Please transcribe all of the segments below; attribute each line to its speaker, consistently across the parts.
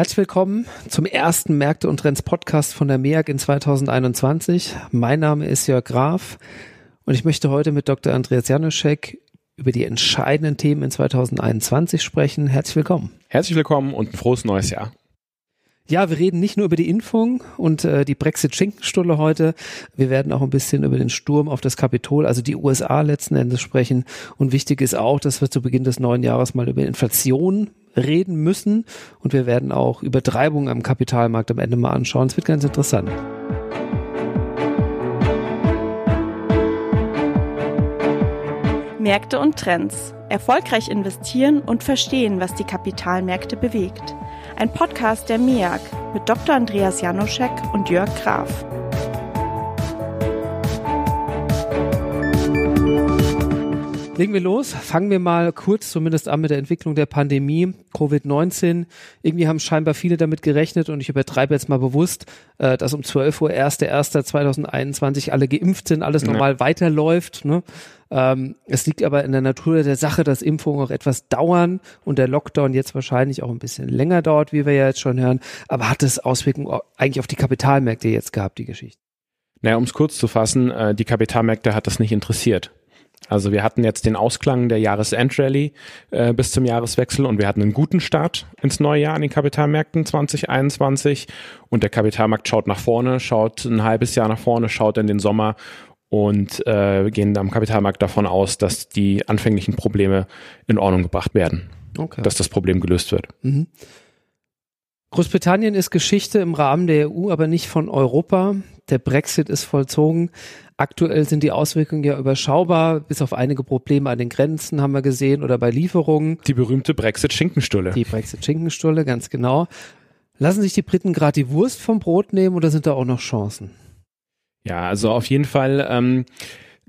Speaker 1: Herzlich willkommen zum ersten Märkte und Trends Podcast von der MEAG in 2021. Mein Name ist Jörg Graf und ich möchte heute mit Dr. Andreas Januszek über die entscheidenden Themen in 2021 sprechen. Herzlich willkommen.
Speaker 2: Herzlich willkommen und ein frohes neues Jahr.
Speaker 1: Ja, wir reden nicht nur über die Impfung und äh, die Brexit-Schinkenstulle heute. Wir werden auch ein bisschen über den Sturm auf das Kapitol, also die USA letzten Endes sprechen. Und wichtig ist auch, dass wir zu Beginn des neuen Jahres mal über Inflation reden müssen. Und wir werden auch Übertreibungen am Kapitalmarkt am Ende mal anschauen. Es wird ganz interessant.
Speaker 3: Märkte und Trends. Erfolgreich investieren und verstehen, was die Kapitalmärkte bewegt. Ein Podcast der MEAG mit Dr. Andreas Janoschek und Jörg Graf.
Speaker 1: Legen wir los. Fangen wir mal kurz zumindest an mit der Entwicklung der Pandemie. Covid-19. Irgendwie haben scheinbar viele damit gerechnet und ich übertreibe jetzt mal bewusst, äh, dass um 12 Uhr 1.1.2021 alle geimpft sind, alles normal ja. weiterläuft. Ne? Ähm, es liegt aber in der Natur der Sache, dass Impfungen auch etwas dauern und der Lockdown jetzt wahrscheinlich auch ein bisschen länger dauert, wie wir ja jetzt schon hören. Aber hat es Auswirkungen eigentlich auf die Kapitalmärkte jetzt gehabt, die Geschichte?
Speaker 2: Naja, um es kurz zu fassen, äh, die Kapitalmärkte hat das nicht interessiert. Also wir hatten jetzt den Ausklang der Jahresendrallye äh, bis zum Jahreswechsel und wir hatten einen guten Start ins neue Jahr an den Kapitalmärkten 2021 und der Kapitalmarkt schaut nach vorne, schaut ein halbes Jahr nach vorne, schaut in den Sommer und äh, gehen am Kapitalmarkt davon aus, dass die anfänglichen Probleme in Ordnung gebracht werden, okay. dass das Problem gelöst wird. Mhm.
Speaker 1: Großbritannien ist Geschichte im Rahmen der EU, aber nicht von Europa. Der Brexit ist vollzogen. Aktuell sind die Auswirkungen ja überschaubar, bis auf einige Probleme an den Grenzen haben wir gesehen oder bei Lieferungen.
Speaker 2: Die berühmte Brexit-Schinkenstulle.
Speaker 1: Die Brexit-Schinkenstulle, ganz genau. Lassen sich die Briten gerade die Wurst vom Brot nehmen oder sind da auch noch Chancen?
Speaker 2: Ja, also auf jeden Fall. Ähm,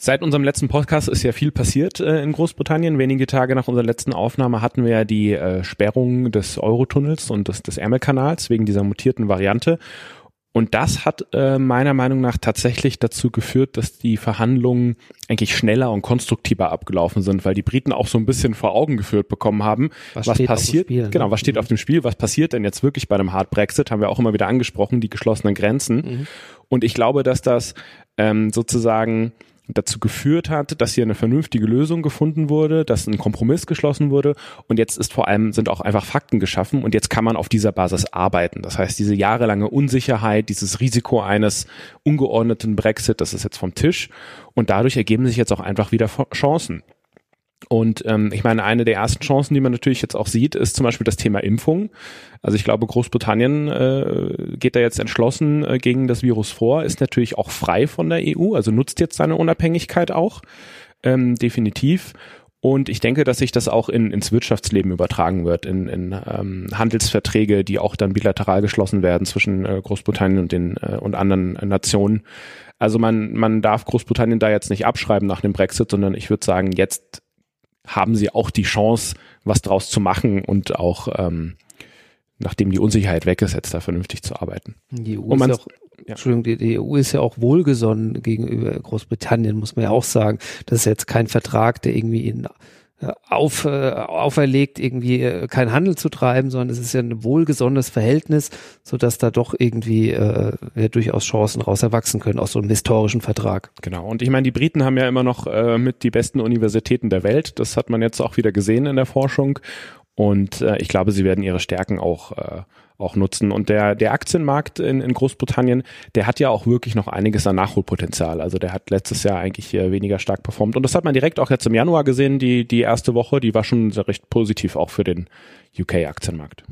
Speaker 2: Seit unserem letzten Podcast ist ja viel passiert äh, in Großbritannien. Wenige Tage nach unserer letzten Aufnahme hatten wir ja die äh, Sperrung des Eurotunnels und des, des Ärmelkanals wegen dieser mutierten Variante. Und das hat äh, meiner Meinung nach tatsächlich dazu geführt, dass die Verhandlungen eigentlich schneller und konstruktiver abgelaufen sind, weil die Briten auch so ein bisschen vor Augen geführt bekommen haben, was, was passiert. Spiel, ne? Genau, was steht mhm. auf dem Spiel? Was passiert denn jetzt wirklich bei einem Hard Brexit? Haben wir auch immer wieder angesprochen, die geschlossenen Grenzen. Mhm. Und ich glaube, dass das ähm, sozusagen dazu geführt hat, dass hier eine vernünftige Lösung gefunden wurde, dass ein Kompromiss geschlossen wurde und jetzt ist vor allem sind auch einfach Fakten geschaffen und jetzt kann man auf dieser Basis arbeiten. Das heißt, diese jahrelange Unsicherheit, dieses Risiko eines ungeordneten Brexit, das ist jetzt vom Tisch und dadurch ergeben sich jetzt auch einfach wieder Chancen. Und ähm, ich meine, eine der ersten Chancen, die man natürlich jetzt auch sieht, ist zum Beispiel das Thema Impfung. Also ich glaube, Großbritannien äh, geht da jetzt entschlossen äh, gegen das Virus vor, ist natürlich auch frei von der EU, also nutzt jetzt seine Unabhängigkeit auch, ähm, definitiv. Und ich denke, dass sich das auch in, ins Wirtschaftsleben übertragen wird, in, in ähm, Handelsverträge, die auch dann bilateral geschlossen werden zwischen äh, Großbritannien und den äh, und anderen Nationen. Also man, man darf Großbritannien da jetzt nicht abschreiben nach dem Brexit, sondern ich würde sagen, jetzt haben sie auch die Chance, was draus zu machen und auch ähm, nachdem die Unsicherheit weg ist, jetzt da vernünftig zu arbeiten.
Speaker 1: Die EU, ist ja auch, ja. Entschuldigung, die, die EU ist ja auch wohlgesonnen gegenüber Großbritannien, muss man ja auch sagen. Das ist jetzt kein Vertrag, der irgendwie in auf, äh, auferlegt, irgendwie äh, keinen Handel zu treiben, sondern es ist ja ein wohlgesonnenes Verhältnis, so dass da doch irgendwie äh, ja, durchaus Chancen raus erwachsen können aus so einem historischen Vertrag.
Speaker 2: Genau. Und ich meine, die Briten haben ja immer noch äh, mit die besten Universitäten der Welt. Das hat man jetzt auch wieder gesehen in der Forschung. Und äh, ich glaube, sie werden ihre Stärken auch äh, auch nutzen. Und der, der Aktienmarkt in, in Großbritannien, der hat ja auch wirklich noch einiges an Nachholpotenzial. Also der hat letztes Jahr eigentlich hier weniger stark performt. Und das hat man direkt auch jetzt im Januar gesehen, die, die erste Woche, die war schon sehr recht positiv auch für den UK-Aktienmarkt.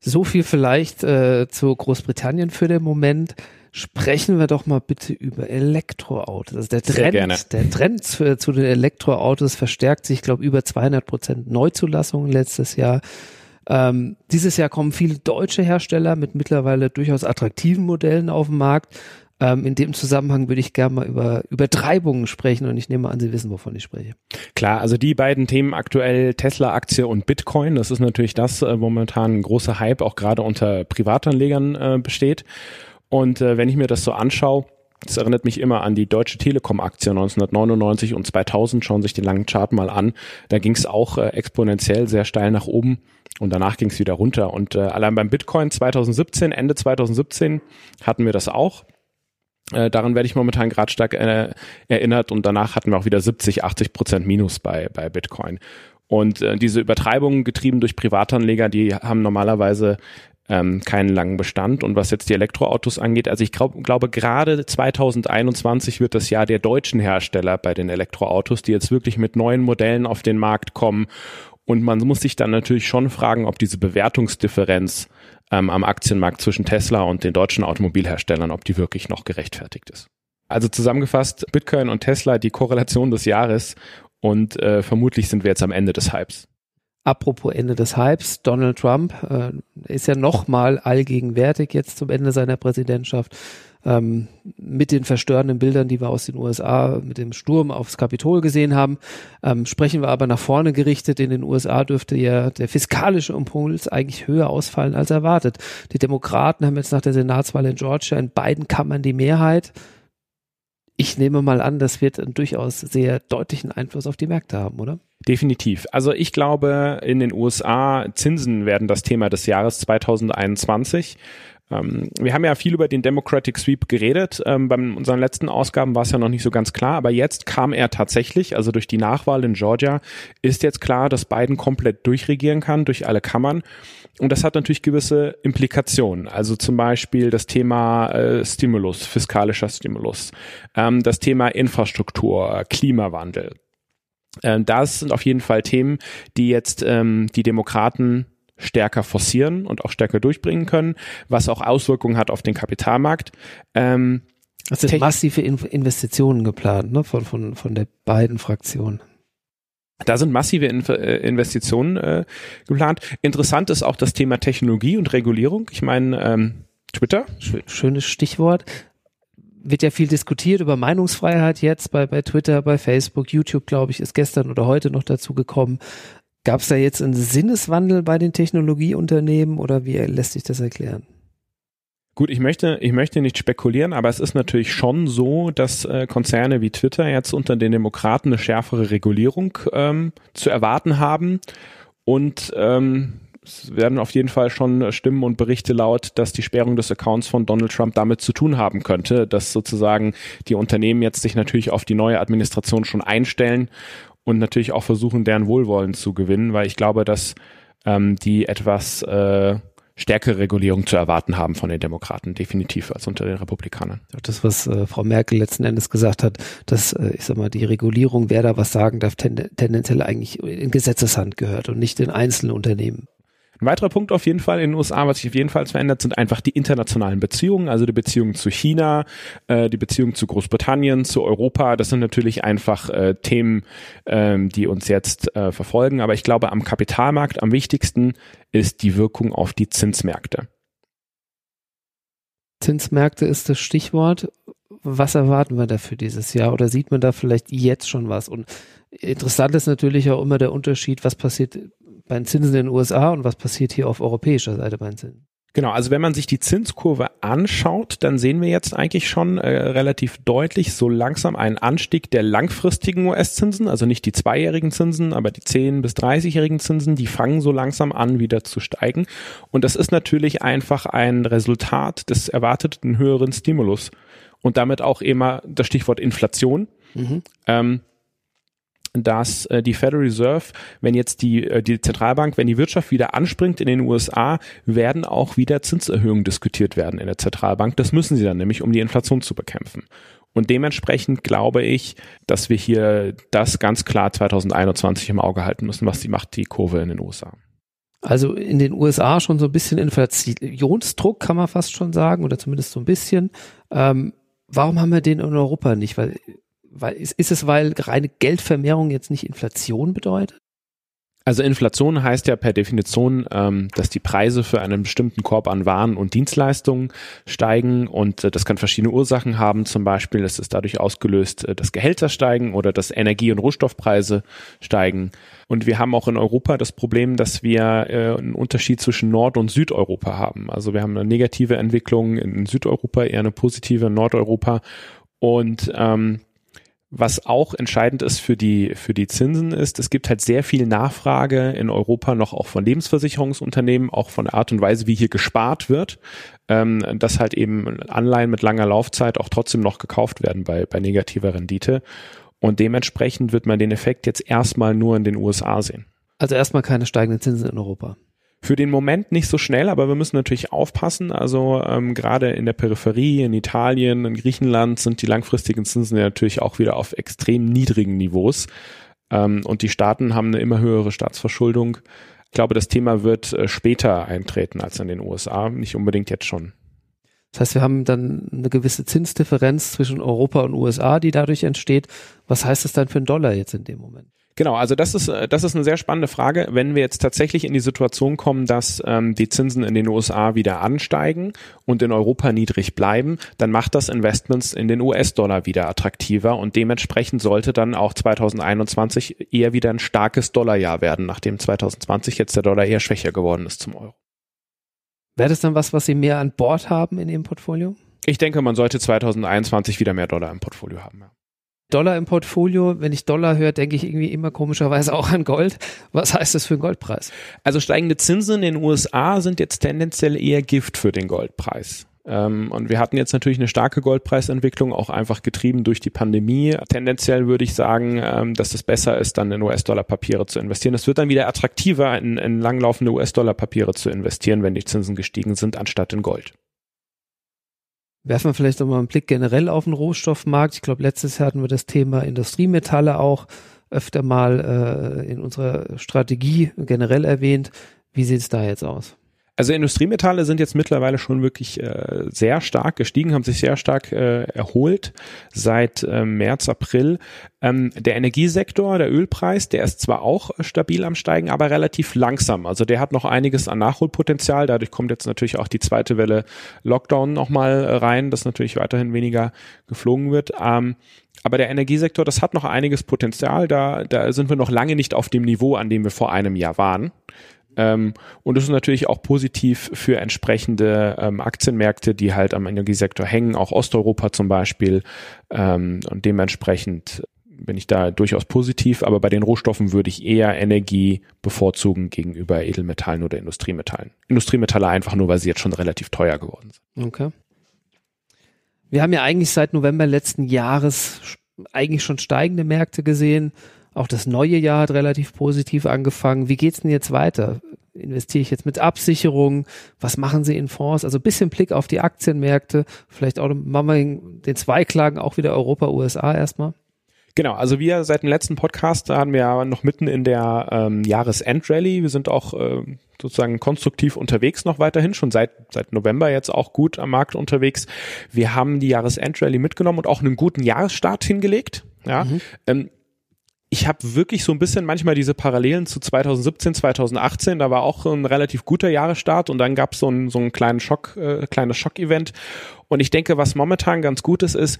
Speaker 1: So viel vielleicht äh, zu Großbritannien für den Moment. Sprechen wir doch mal bitte über Elektroautos. Also der Trend, der Trend zu, zu den Elektroautos verstärkt sich, ich glaube, über 200 Prozent Neuzulassungen letztes Jahr. Ähm, dieses Jahr kommen viele deutsche Hersteller mit mittlerweile durchaus attraktiven Modellen auf den Markt. Ähm, in dem Zusammenhang würde ich gerne mal über Übertreibungen sprechen und ich nehme an, Sie wissen, wovon ich spreche.
Speaker 2: Klar, also die beiden Themen aktuell Tesla-Aktie und Bitcoin, das ist natürlich das, äh, momentan ein großer Hype auch gerade unter Privatanlegern äh, besteht. Und äh, wenn ich mir das so anschaue, Das erinnert mich immer an die Deutsche Telekom-Aktie 1999 und 2000. Schauen sich den langen Chart mal an. Da ging es auch äh, exponentiell sehr steil nach oben und danach ging es wieder runter. Und äh, allein beim Bitcoin 2017, Ende 2017 hatten wir das auch. Äh, daran werde ich momentan gerade stark äh, erinnert und danach hatten wir auch wieder 70, 80 Prozent Minus bei, bei Bitcoin. Und äh, diese Übertreibungen getrieben durch Privatanleger, die haben normalerweise ähm, keinen langen Bestand. Und was jetzt die Elektroautos angeht, also ich glaub, glaube, gerade 2021 wird das Jahr der deutschen Hersteller bei den Elektroautos, die jetzt wirklich mit neuen Modellen auf den Markt kommen. Und man muss sich dann natürlich schon fragen, ob diese Bewertungsdifferenz ähm, am Aktienmarkt zwischen Tesla und den deutschen Automobilherstellern, ob die wirklich noch gerechtfertigt ist. Also zusammengefasst, Bitcoin und Tesla die Korrelation des Jahres und äh, vermutlich sind wir jetzt am Ende des Hypes.
Speaker 1: Apropos Ende des Hypes, Donald Trump äh, ist ja nochmal allgegenwärtig jetzt zum Ende seiner Präsidentschaft ähm, mit den verstörenden Bildern, die wir aus den USA mit dem Sturm aufs Kapitol gesehen haben. Ähm, sprechen wir aber nach vorne gerichtet. In den USA dürfte ja der fiskalische Impuls eigentlich höher ausfallen als erwartet. Die Demokraten haben jetzt nach der Senatswahl in Georgia in beiden Kammern die Mehrheit. Ich nehme mal an, das wird einen durchaus sehr deutlichen Einfluss auf die Märkte haben, oder?
Speaker 2: Definitiv. Also ich glaube, in den USA Zinsen werden das Thema des Jahres 2021. Ähm, wir haben ja viel über den Democratic Sweep geredet. Ähm, bei unseren letzten Ausgaben war es ja noch nicht so ganz klar, aber jetzt kam er tatsächlich, also durch die Nachwahl in Georgia, ist jetzt klar, dass Biden komplett durchregieren kann, durch alle Kammern. Und das hat natürlich gewisse Implikationen. Also zum Beispiel das Thema äh, Stimulus, fiskalischer Stimulus, ähm, das Thema Infrastruktur, Klimawandel. Ähm, das sind auf jeden Fall Themen, die jetzt ähm, die Demokraten stärker forcieren und auch stärker durchbringen können, was auch Auswirkungen hat auf den Kapitalmarkt.
Speaker 1: Ähm, es sind massive Investitionen geplant ne, von, von, von der beiden Fraktionen.
Speaker 2: Da sind massive äh, Investitionen äh, geplant. Interessant ist auch das Thema Technologie und Regulierung. Ich meine, ähm, Twitter.
Speaker 1: Schönes Stichwort wird ja viel diskutiert über Meinungsfreiheit jetzt bei, bei Twitter, bei Facebook, YouTube, glaube ich, ist gestern oder heute noch dazu gekommen. Gab es da jetzt einen Sinneswandel bei den Technologieunternehmen oder wie lässt sich das erklären?
Speaker 2: Gut, ich möchte, ich möchte nicht spekulieren, aber es ist natürlich schon so, dass äh, Konzerne wie Twitter jetzt unter den Demokraten eine schärfere Regulierung ähm, zu erwarten haben. Und ähm, es werden auf jeden Fall schon Stimmen und Berichte laut, dass die Sperrung des Accounts von Donald Trump damit zu tun haben könnte, dass sozusagen die Unternehmen jetzt sich natürlich auf die neue Administration schon einstellen und natürlich auch versuchen, deren Wohlwollen zu gewinnen, weil ich glaube, dass ähm, die etwas äh, stärkere Regulierung zu erwarten haben von den Demokraten, definitiv als unter den Republikanern.
Speaker 1: Das, was äh, Frau Merkel letzten Endes gesagt hat, dass, äh, ich sag mal, die Regulierung, wer da was sagen darf, ten tendenziell eigentlich in Gesetzeshand gehört und nicht in einzelnen Unternehmen.
Speaker 2: Ein weiterer Punkt auf jeden Fall in den USA, was sich auf jeden Fall verändert, sind einfach die internationalen Beziehungen, also die Beziehungen zu China, äh, die Beziehungen zu Großbritannien, zu Europa. Das sind natürlich einfach äh, Themen, ähm, die uns jetzt äh, verfolgen. Aber ich glaube, am Kapitalmarkt am wichtigsten ist die Wirkung auf die Zinsmärkte.
Speaker 1: Zinsmärkte ist das Stichwort. Was erwarten wir da für dieses Jahr? Oder sieht man da vielleicht jetzt schon was? Und interessant ist natürlich auch immer der Unterschied, was passiert bei den Zinsen in den USA und was passiert hier auf europäischer Seite bei den Zinsen?
Speaker 2: Genau, also wenn man sich die Zinskurve anschaut, dann sehen wir jetzt eigentlich schon äh, relativ deutlich so langsam einen Anstieg der langfristigen US-Zinsen, also nicht die zweijährigen Zinsen, aber die 10 bis 30-jährigen Zinsen, die fangen so langsam an wieder zu steigen. Und das ist natürlich einfach ein Resultat des erwarteten höheren Stimulus und damit auch immer das Stichwort Inflation. Mhm. Ähm, dass äh, die Federal Reserve, wenn jetzt die, äh, die Zentralbank, wenn die Wirtschaft wieder anspringt in den USA, werden auch wieder Zinserhöhungen diskutiert werden in der Zentralbank. Das müssen sie dann nämlich, um die Inflation zu bekämpfen. Und dementsprechend glaube ich, dass wir hier das ganz klar 2021 im Auge halten müssen, was die macht, die Kurve in den USA.
Speaker 1: Also in den USA schon so ein bisschen Inflationsdruck, kann man fast schon sagen, oder zumindest so ein bisschen. Ähm, warum haben wir den in Europa nicht? Weil weil ist, ist es, weil reine Geldvermehrung jetzt nicht Inflation bedeutet?
Speaker 2: Also Inflation heißt ja per Definition, ähm, dass die Preise für einen bestimmten Korb an Waren und Dienstleistungen steigen und äh, das kann verschiedene Ursachen haben. Zum Beispiel ist es dadurch ausgelöst, äh, dass Gehälter steigen oder dass Energie- und Rohstoffpreise steigen. Und wir haben auch in Europa das Problem, dass wir äh, einen Unterschied zwischen Nord- und Südeuropa haben. Also wir haben eine negative Entwicklung in Südeuropa, eher eine positive in Nordeuropa. Und ähm, was auch entscheidend ist für die, für die Zinsen ist, es gibt halt sehr viel Nachfrage in Europa noch auch von Lebensversicherungsunternehmen, auch von der Art und Weise, wie hier gespart wird, ähm, dass halt eben Anleihen mit langer Laufzeit auch trotzdem noch gekauft werden bei, bei negativer Rendite. Und dementsprechend wird man den Effekt jetzt erstmal nur in den USA sehen.
Speaker 1: Also erstmal keine steigenden Zinsen in Europa.
Speaker 2: Für den Moment nicht so schnell, aber wir müssen natürlich aufpassen. Also ähm, gerade in der Peripherie, in Italien, in Griechenland sind die langfristigen Zinsen ja natürlich auch wieder auf extrem niedrigen Niveaus. Ähm, und die Staaten haben eine immer höhere Staatsverschuldung. Ich glaube, das Thema wird äh, später eintreten als in den USA, nicht unbedingt jetzt schon.
Speaker 1: Das heißt, wir haben dann eine gewisse Zinsdifferenz zwischen Europa und USA, die dadurch entsteht. Was heißt das dann für einen Dollar jetzt in dem Moment?
Speaker 2: Genau, also das ist, äh, das ist eine sehr spannende Frage. Wenn wir jetzt tatsächlich in die Situation kommen, dass ähm, die Zinsen in den USA wieder ansteigen und in Europa niedrig bleiben, dann macht das Investments in den US-Dollar wieder attraktiver und dementsprechend sollte dann auch 2021 eher wieder ein starkes Dollarjahr werden, nachdem 2020 jetzt der Dollar eher schwächer geworden ist zum Euro.
Speaker 1: Wäre das dann was, was Sie mehr an Bord haben in Ihrem Portfolio?
Speaker 2: Ich denke, man sollte 2021 wieder mehr Dollar im Portfolio haben. Ja.
Speaker 1: Dollar im Portfolio. Wenn ich Dollar höre, denke ich irgendwie immer komischerweise auch an Gold. Was heißt das für den Goldpreis?
Speaker 2: Also steigende Zinsen in den USA sind jetzt tendenziell eher Gift für den Goldpreis. Ähm, und wir hatten jetzt natürlich eine starke Goldpreisentwicklung, auch einfach getrieben durch die Pandemie. Tendenziell würde ich sagen, ähm, dass es besser ist, dann in US-Dollar-Papiere zu investieren. Es wird dann wieder attraktiver, in, in langlaufende US-Dollar-Papiere zu investieren, wenn die Zinsen gestiegen sind, anstatt in Gold.
Speaker 1: Werfen wir vielleicht nochmal einen Blick generell auf den Rohstoffmarkt. Ich glaube, letztes Jahr hatten wir das Thema Industriemetalle auch öfter mal äh, in unserer Strategie generell erwähnt. Wie sieht es da jetzt aus?
Speaker 2: Also Industriemetalle sind jetzt mittlerweile schon wirklich äh, sehr stark gestiegen, haben sich sehr stark äh, erholt seit äh, März, April. Ähm, der Energiesektor, der Ölpreis, der ist zwar auch stabil am Steigen, aber relativ langsam. Also der hat noch einiges an Nachholpotenzial. Dadurch kommt jetzt natürlich auch die zweite Welle Lockdown nochmal rein, dass natürlich weiterhin weniger geflogen wird. Ähm, aber der Energiesektor, das hat noch einiges Potenzial. Da, da sind wir noch lange nicht auf dem Niveau, an dem wir vor einem Jahr waren. Ähm, und das ist natürlich auch positiv für entsprechende ähm, Aktienmärkte, die halt am Energiesektor hängen, auch Osteuropa zum Beispiel. Ähm, und dementsprechend bin ich da durchaus positiv, aber bei den Rohstoffen würde ich eher Energie bevorzugen gegenüber Edelmetallen oder Industriemetallen. Industriemetalle einfach nur, weil sie jetzt schon relativ teuer geworden sind.
Speaker 1: Okay. Wir haben ja eigentlich seit November letzten Jahres eigentlich schon steigende Märkte gesehen. Auch das neue Jahr hat relativ positiv angefangen. Wie geht's denn jetzt weiter? Investiere ich jetzt mit Absicherung? Was machen Sie in Fonds? Also ein bisschen Blick auf die Aktienmärkte. Vielleicht auch machen wir den Zweiklagen auch wieder Europa, USA erstmal.
Speaker 2: Genau, also wir seit dem letzten Podcast, da haben wir ja noch mitten in der ähm, Jahresendrallye. Wir sind auch äh, sozusagen konstruktiv unterwegs noch weiterhin, schon seit, seit November jetzt auch gut am Markt unterwegs. Wir haben die Jahresendrallye mitgenommen und auch einen guten Jahresstart hingelegt. Ja, mhm. ähm, ich habe wirklich so ein bisschen manchmal diese Parallelen zu 2017, 2018. Da war auch ein relativ guter Jahresstart und dann gab so es so einen kleinen Schock, äh, kleines Schockevent. Und ich denke, was momentan ganz gut ist, ist,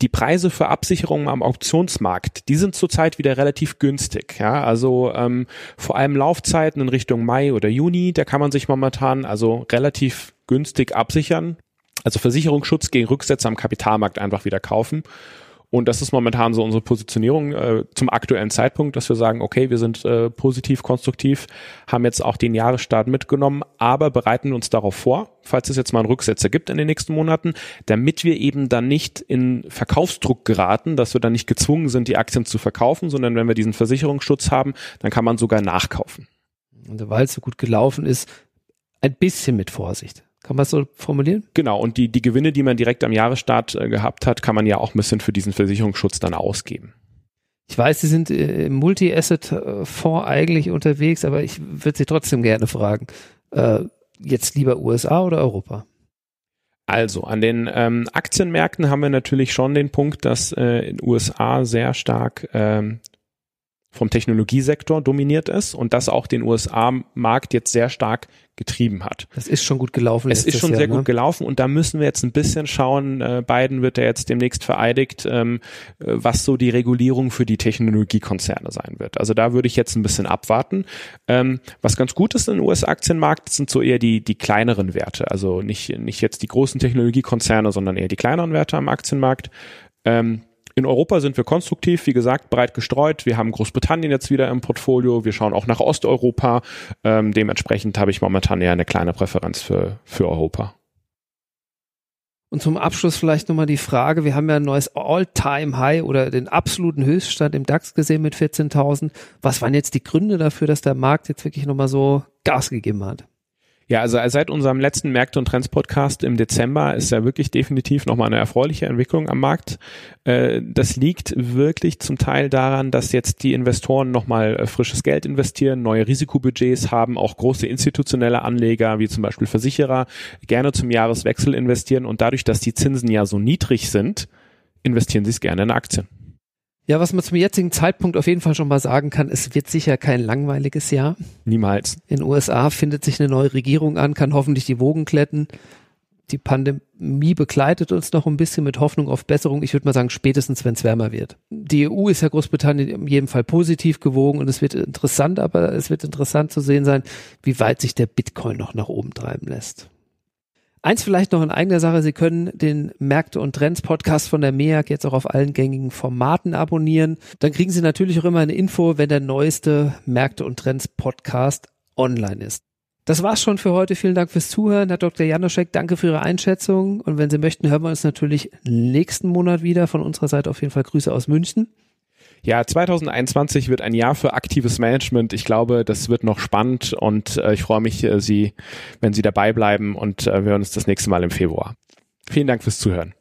Speaker 2: die Preise für Absicherungen am Auktionsmarkt, die sind zurzeit wieder relativ günstig. Ja, also ähm, vor allem Laufzeiten in Richtung Mai oder Juni, da kann man sich momentan also relativ günstig absichern. Also Versicherungsschutz gegen Rücksätze am Kapitalmarkt einfach wieder kaufen. Und das ist momentan so unsere Positionierung äh, zum aktuellen Zeitpunkt, dass wir sagen, okay, wir sind äh, positiv, konstruktiv, haben jetzt auch den Jahresstart mitgenommen, aber bereiten uns darauf vor, falls es jetzt mal einen Rücksetzer gibt in den nächsten Monaten, damit wir eben dann nicht in Verkaufsdruck geraten, dass wir dann nicht gezwungen sind, die Aktien zu verkaufen, sondern wenn wir diesen Versicherungsschutz haben, dann kann man sogar nachkaufen.
Speaker 1: Und weil es so gut gelaufen ist, ein bisschen mit Vorsicht. Kann man es so formulieren?
Speaker 2: Genau, und die, die Gewinne, die man direkt am Jahresstart äh, gehabt hat, kann man ja auch ein bisschen für diesen Versicherungsschutz dann ausgeben.
Speaker 1: Ich weiß, Sie sind äh, im Multi-Asset-Fonds eigentlich unterwegs, aber ich würde Sie trotzdem gerne fragen, äh, jetzt lieber USA oder Europa?
Speaker 2: Also, an den ähm, Aktienmärkten haben wir natürlich schon den Punkt, dass äh, in USA sehr stark ähm, vom Technologiesektor dominiert ist und das auch den USA-Markt jetzt sehr stark getrieben hat.
Speaker 1: Das ist schon gut gelaufen.
Speaker 2: Es ist schon
Speaker 1: Jahr,
Speaker 2: sehr
Speaker 1: ne?
Speaker 2: gut gelaufen und da müssen wir jetzt ein bisschen schauen. Äh, Biden wird ja jetzt demnächst vereidigt, ähm, äh, was so die Regulierung für die Technologiekonzerne sein wird. Also da würde ich jetzt ein bisschen abwarten. Ähm, was ganz gut ist im US-Aktienmarkt sind so eher die die kleineren Werte. Also nicht nicht jetzt die großen Technologiekonzerne, sondern eher die kleineren Werte am Aktienmarkt. Ähm, in Europa sind wir konstruktiv, wie gesagt, breit gestreut. Wir haben Großbritannien jetzt wieder im Portfolio. Wir schauen auch nach Osteuropa. Ähm, dementsprechend habe ich momentan eher eine kleine Präferenz für, für Europa.
Speaker 1: Und zum Abschluss vielleicht nochmal die Frage, wir haben ja ein neues All-Time-High oder den absoluten Höchststand im DAX gesehen mit 14.000. Was waren jetzt die Gründe dafür, dass der Markt jetzt wirklich nochmal so Gas gegeben hat?
Speaker 2: Ja, also seit unserem letzten Märkte und Trends Podcast im Dezember ist ja wirklich definitiv nochmal eine erfreuliche Entwicklung am Markt. Äh, das liegt wirklich zum Teil daran, dass jetzt die Investoren nochmal äh, frisches Geld investieren, neue Risikobudgets haben, auch große institutionelle Anleger wie zum Beispiel Versicherer gerne zum Jahreswechsel investieren und dadurch, dass die Zinsen ja so niedrig sind, investieren sie es gerne in Aktien.
Speaker 1: Ja, was man zum jetzigen Zeitpunkt auf jeden Fall schon mal sagen kann, es wird sicher kein langweiliges Jahr.
Speaker 2: Niemals.
Speaker 1: In den USA findet sich eine neue Regierung an, kann hoffentlich die Wogen kletten. Die Pandemie begleitet uns noch ein bisschen mit Hoffnung auf Besserung. Ich würde mal sagen, spätestens, wenn es wärmer wird. Die EU ist ja Großbritannien in jedem Fall positiv gewogen und es wird interessant, aber es wird interessant zu sehen sein, wie weit sich der Bitcoin noch nach oben treiben lässt. Eins vielleicht noch in eigener Sache, Sie können den Märkte und Trends Podcast von der MEAG jetzt auch auf allen gängigen Formaten abonnieren. Dann kriegen Sie natürlich auch immer eine Info, wenn der neueste Märkte und Trends Podcast online ist. Das war's schon für heute. Vielen Dank fürs Zuhören. Herr Dr. Janoschek, danke für Ihre Einschätzung. Und wenn Sie möchten, hören wir uns natürlich nächsten Monat wieder. Von unserer Seite auf jeden Fall Grüße aus München.
Speaker 2: Ja, 2021 wird ein Jahr für aktives Management. Ich glaube, das wird noch spannend und äh, ich freue mich, äh, Sie, wenn Sie dabei bleiben und äh, wir hören uns das nächste Mal im Februar. Vielen Dank fürs Zuhören.